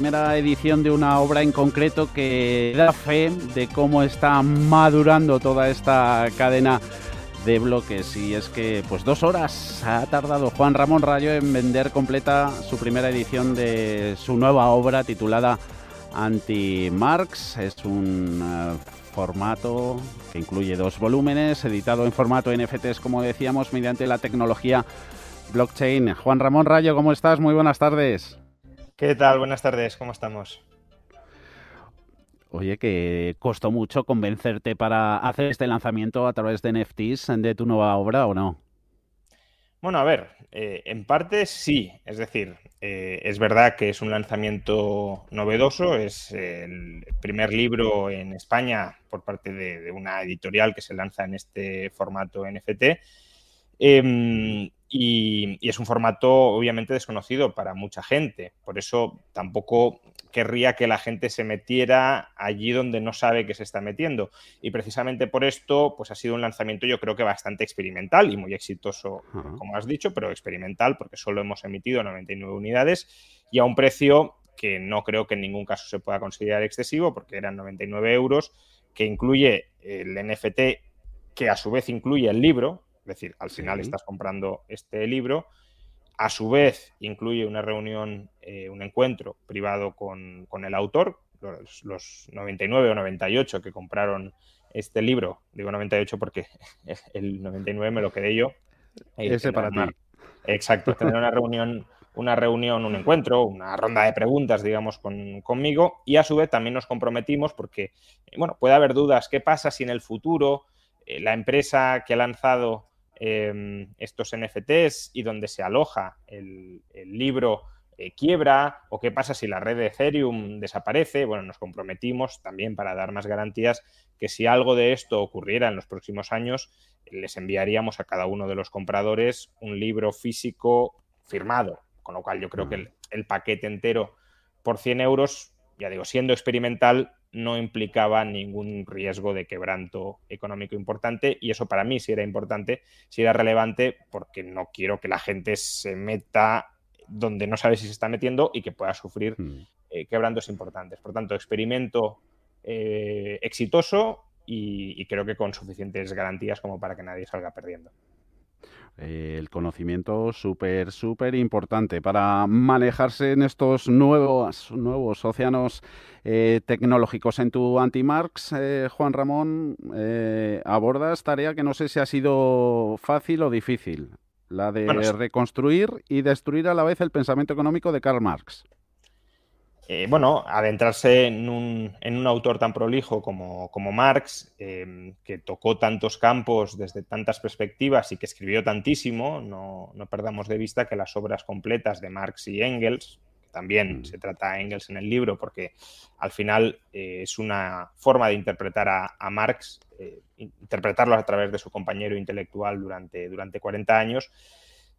Primera edición de una obra en concreto que da fe de cómo está madurando toda esta cadena de bloques y es que pues dos horas ha tardado Juan Ramón Rayo en vender completa su primera edición de su nueva obra titulada Anti-Marx. Es un eh, formato que incluye dos volúmenes, editado en formato NFTs como decíamos mediante la tecnología blockchain. Juan Ramón Rayo, ¿cómo estás? Muy buenas tardes. ¿Qué tal? Buenas tardes, ¿cómo estamos? Oye, que costó mucho convencerte para hacer este lanzamiento a través de NFTs de tu nueva obra o no? Bueno, a ver, eh, en parte sí, es decir, eh, es verdad que es un lanzamiento novedoso, es el primer libro en España por parte de, una editorial que se lanza en este formato NFT. Em, y, y, es un formato obviamente desconocido para mucha gente, por eso tampoco querría que la gente se metiera allí donde no sabe que se está metiendo. Y precisamente por esto, pues ha sido un lanzamiento yo creo que bastante experimental y muy exitoso, como has dicho, pero experimental porque solo hemos emitido 99 unidades y a un precio que no creo que en ningún caso se pueda considerar excesivo porque eran 99 euros, que incluye el NFT, que a su vez incluye el libro, decir, al final estás comprando este libro a su vez, incluye una reunión, eh, un encuentro privado con, el autor, los, 99 o 98 que compraron este libro. Digo 98 porque el 99 me lo quedé yo. Ese para ti. Exacto, tener una reunión, una reunión, un encuentro, una ronda de preguntas, digamos, con, conmigo. Y a su vez también nos comprometimos porque, bueno, puede haber dudas. ¿Qué pasa si en el futuro eh, la empresa que ha lanzado Em, estos NFTs y donde se aloja el, libro eh, quiebra o qué pasa si la red de Ethereum desaparece. Bueno, nos comprometimos también para dar más garantías que si algo de esto ocurriera en los próximos años, les enviaríamos a cada uno de los compradores un libro físico firmado, con lo cual yo creo que el, el paquete entero por 100 euros, ya digo, siendo experimental, no implicaba ningún riesgo de quebranto económico importante y eso para mí sí era importante, sí era relevante porque no quiero que la gente se meta donde no sabe si se está metiendo y que pueda sufrir hmm. eh, quebrantos importantes. Por tanto, experimento eh, exitoso y creo que con suficientes garantías como para que nadie salga perdiendo. Eh, el conocimiento súper, súper importante para manejarse en estos nuevos, nuevos océanos eh, tecnológicos. En tu Antimarx, eh, Juan Ramón, abordas tarea que no sé si ha sido fácil o difícil, la de reconstruir y destruir a la vez el pensamiento económico de Karl Marx. Eh, bueno, adentrarse en un, en un, autor tan prolijo como, como Marx, em, que tocó tantos campos desde tantas perspectivas y que escribió tantísimo, no, no perdamos de vista que las obras completas de Marx y Engels, que también mm. se trata a Engels en el libro, porque al final eh, es una forma de interpretar a, Marx, eh, interpretarlo a través de su compañero intelectual durante, durante 40 años,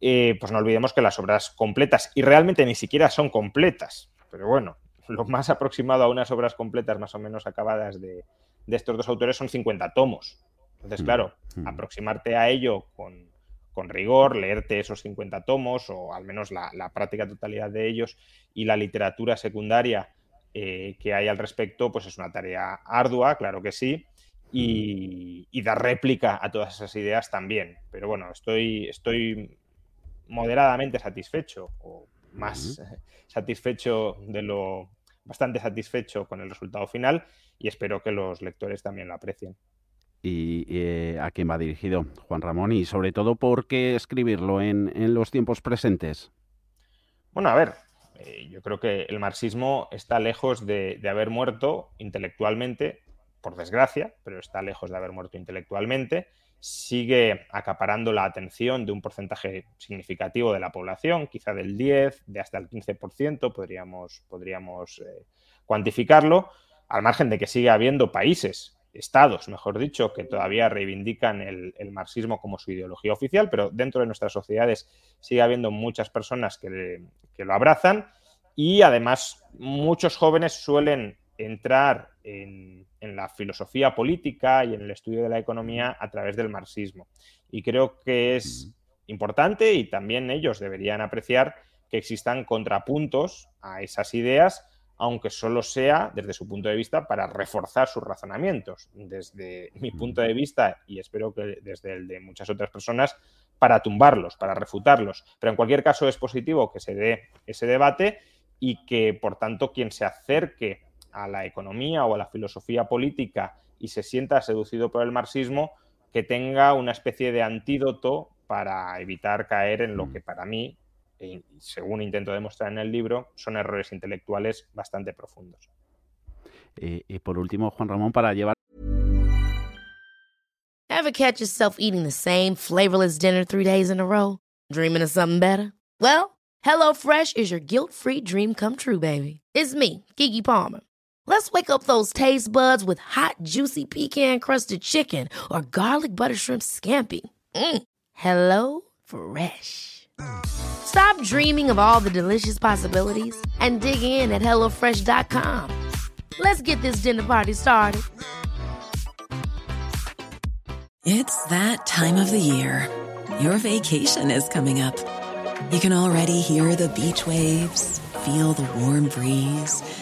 pues no olvidemos que las obras completas, y realmente ni siquiera son completas, pero bueno, lo más aproximado a unas obras completas más o menos acabadas de, estos dos autores son 50 tomos. Entonces, mm, claro, mm. aproximarte a ello con, rigor, leerte esos 50 tomos o al menos la, práctica totalidad de ellos y la literatura secundaria eh, que hay al respecto, pues es una tarea ardua, claro que sí, y, y, dar réplica a todas esas ideas también. Pero bueno, estoy, estoy moderadamente satisfecho, o más satisfecho de lo bastante satisfecho con el resultado final y espero que los lectores también lo aprecien. ¿Y eh, a quién va dirigido, Juan Ramón? Y sobre todo, ¿por qué escribirlo en, los tiempos presentes? Bueno, a ver, eh, yo creo que el marxismo está lejos de, haber muerto intelectualmente, por desgracia, pero está lejos de haber muerto intelectualmente sigue acaparando la atención de un porcentaje significativo de la población, quizá del 10, de hasta el 15%, podríamos, podríamos eh, cuantificarlo, al margen de que sigue habiendo países, estados, mejor dicho, que todavía reivindican el, marxismo como su ideología oficial, pero dentro de nuestras sociedades sigue habiendo muchas personas que, que lo abrazan y además muchos jóvenes suelen entrar en, la filosofía política y en el estudio de la economía a través del marxismo. Y creo que es importante y también ellos deberían apreciar que existan contrapuntos a esas ideas, aunque solo sea desde su punto de vista para reforzar sus razonamientos. Desde mi punto de vista, y espero que desde el de muchas otras personas, para tumbarlos, para refutarlos. Pero en cualquier caso es positivo que se dé ese debate y que, por tanto, quien se acerque a la economía o a la filosofía política y se sienta seducido por el marxismo, que tenga una especie de antídoto para evitar caer en lo mm. que para mí, e según intento demostrar en el libro, son errores intelectuales bastante profundos. Y, y por último, Juan Ramón, para llevar... Ever catch yourself eating the same flavorless dinner three days in a row? Dreaming of something better? Well, HelloFresh is your guilt-free dream come true, baby. It's me, Kiki Palmer. Let's wake up those taste buds with hot, juicy pecan crusted chicken or garlic butter shrimp scampi. Mm. Hello Fresh. Stop dreaming of all the delicious possibilities and dig in at HelloFresh.com. Let's get this dinner party started. It's that time of the year. Your vacation is coming up. You can already hear the beach waves, feel the warm breeze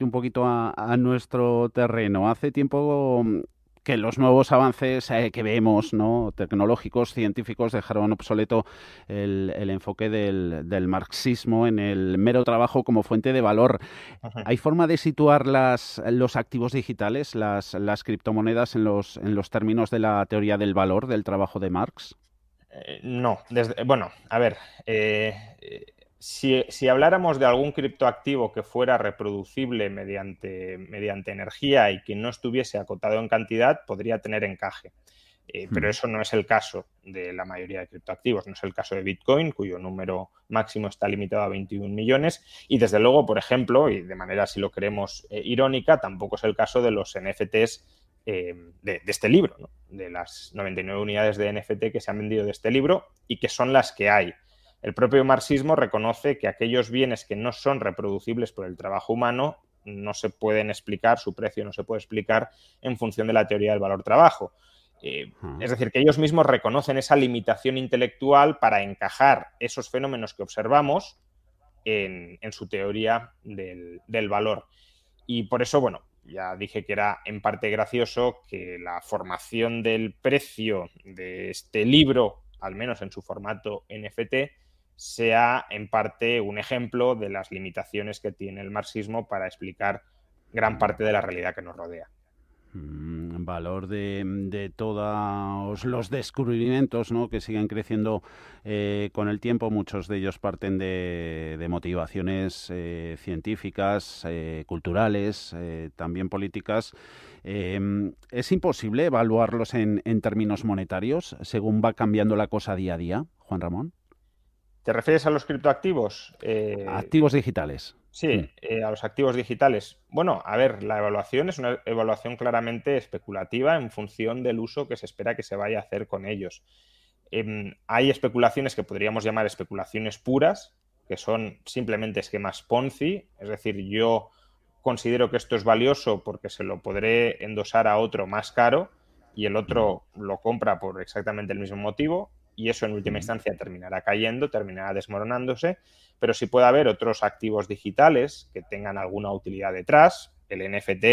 Un poquito a, nuestro terreno. Hace tiempo mm, que los nuevos avances eh, que vemos, ¿no? tecnológicos, científicos, dejaron obsoleto el, enfoque del, marxismo en el mero trabajo como fuente de valor. ¿Hay forma de situar las, los activos digitales, las, las criptomonedas, en los, en los términos de la teoría del valor del trabajo de Marx? Eh, no, desde, bueno, a ver, eh, si, habláramos de algún criptoactivo que fuera reproducible mediante, mediante, energía y que no estuviese acotado en cantidad, podría tener encaje. Eh, pero eso no es el caso de la mayoría de criptoactivos, no es el caso de Bitcoin, cuyo número máximo está limitado a 21 millones. Y desde luego, por ejemplo, y de manera si lo creemos eh, irónica, tampoco es el caso de los NFTs eh, de, de, este libro, ¿no? de las 99 unidades de NFT que se han vendido de este libro y que son las que hay. El propio marxismo reconoce que aquellos bienes que no son reproducibles por el trabajo humano no se pueden explicar, su precio no se puede explicar en función de la teoría del valor trabajo. Eh, es decir, que ellos mismos reconocen esa limitación intelectual para encajar esos fenómenos que observamos en, su teoría del, del, valor. Y por eso, bueno, ya dije que era en parte gracioso que la formación del precio de este libro, al menos en su formato NFT, sea en parte un ejemplo de las limitaciones que tiene el marxismo para explicar gran parte de la realidad que nos rodea. Mm, valor de, todos los descubrimientos ¿no? que siguen creciendo eh, con el tiempo. Muchos de ellos parten de, motivaciones eh, científicas, eh, culturales, también políticas. Em, ¿Es imposible evaluarlos en términos monetarios según va cambiando la cosa día a día, Juan Ramón? ¿Te refieres a los criptoactivos? Eh, activos digitales. Sí, mm. eh, a los activos digitales. Bueno, a ver, la evaluación es una evaluación claramente especulativa en función del uso que se espera que se vaya a hacer con ellos. Em, hay especulaciones que podríamos llamar especulaciones puras, que son simplemente esquemas Ponzi, es decir, yo considero que esto es valioso porque se lo podré endosar a otro más caro y el otro lo compra por exactamente el mismo motivo y eso en última instancia terminará cayendo, terminará desmoronándose, pero si puede haber otros activos digitales que tengan alguna utilidad detrás, el NFT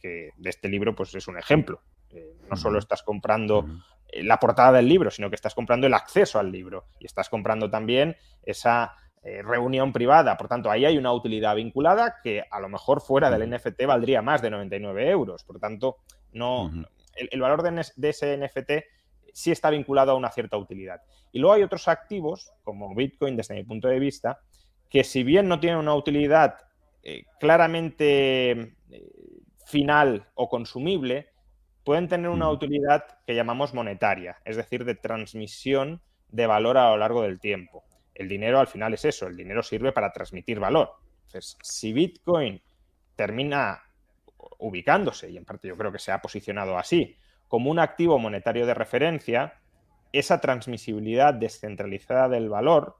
que de este libro pues es un ejemplo. Eh, no solo estás comprando la portada del libro, sino que estás comprando el acceso al libro y estás comprando también esa eh, reunión privada. Por tanto, ahí hay una utilidad vinculada que a lo mejor fuera del NFT valdría más de 99 euros. Por tanto, no, el, valor de, de, ese NFT sí está vinculado a una cierta utilidad. Y luego hay otros activos, como Bitcoin, desde mi punto de vista, que si bien no tienen una utilidad eh, claramente eh, final o consumible, pueden tener una utilidad que llamamos monetaria, es decir, de transmisión de valor a lo largo del tiempo. El dinero al final es eso, el dinero sirve para transmitir valor. Entonces, si Bitcoin termina ubicándose, y en parte yo creo que se ha posicionado así, como un activo monetario de referencia, esa transmisibilidad descentralizada del valor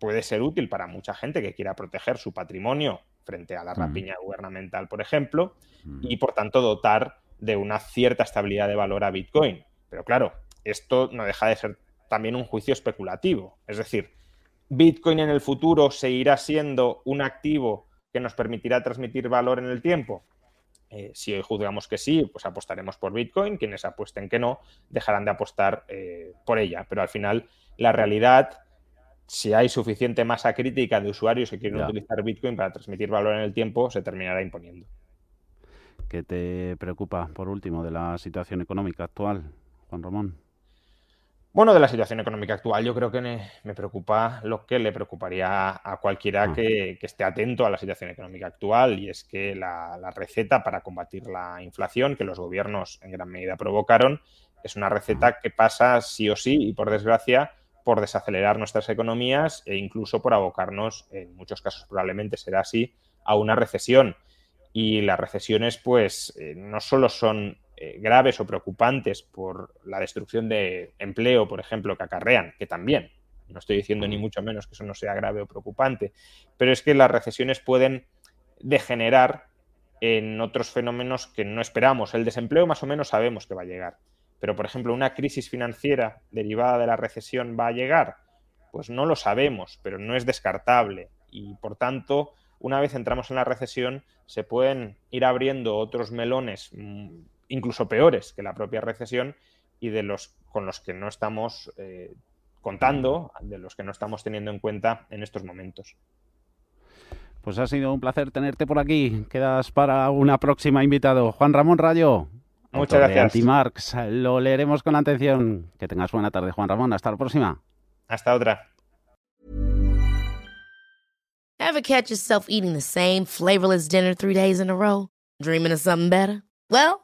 puede ser útil para mucha gente que quiera proteger su patrimonio frente a la rapiña gubernamental, por ejemplo, y por tanto dotar de una cierta estabilidad de valor a Bitcoin. Pero claro, esto no deja de ser también un juicio especulativo. Es decir, Bitcoin en el futuro seguirá siendo un activo que nos permitirá transmitir valor en el tiempo. Eh, si hoy juzgamos que sí, pues apostaremos por Bitcoin. Quienes apuesten que no, dejarán de apostar eh, por ella. Pero al final, la realidad, si hay suficiente masa crítica de usuarios que quieren utilizar Bitcoin para transmitir valor en el tiempo, se terminará imponiendo. ¿Qué te preocupa, por último, de la situación económica actual, Juan Ramón? Bueno, de la situación económica actual, yo creo que me, preocupa lo que le preocuparía a cualquiera ah. que, esté atento a la situación económica actual, y es que la, receta para combatir la inflación que los gobiernos en gran medida provocaron es una receta que pasa sí o sí, y por desgracia, por desacelerar nuestras economías e incluso por abocarnos, en muchos casos probablemente será así, a una recesión y las recesiones pues eh, no solo son eh, graves o preocupantes por la destrucción de empleo, por ejemplo, que acarrean, que también, no estoy diciendo ni mucho menos que eso no sea grave o preocupante, pero es que las recesiones pueden degenerar en otros fenómenos que no esperamos. El desempleo más o menos sabemos que va a llegar, pero por ejemplo, una crisis financiera derivada de la recesión va a llegar, pues no lo sabemos, pero no es descartable. Y por tanto una vez entramos en la recesión, se pueden ir abriendo otros melones mm, incluso peores que la propia recesión y de los con los que no estamos eh, contando, de los que no estamos teniendo en cuenta en estos momentos. Pues ha sido un placer tenerte por aquí. Quedas para una próxima invitado. Juan Ramón Rayo. Muchas gracias. Antimarx. Lo leeremos con atención. Que tengas buena tarde, Juan Ramón. Hasta la próxima. Hasta otra. Ever catch yourself eating the same flavorless dinner three days in a row? Dreaming of something better? Well,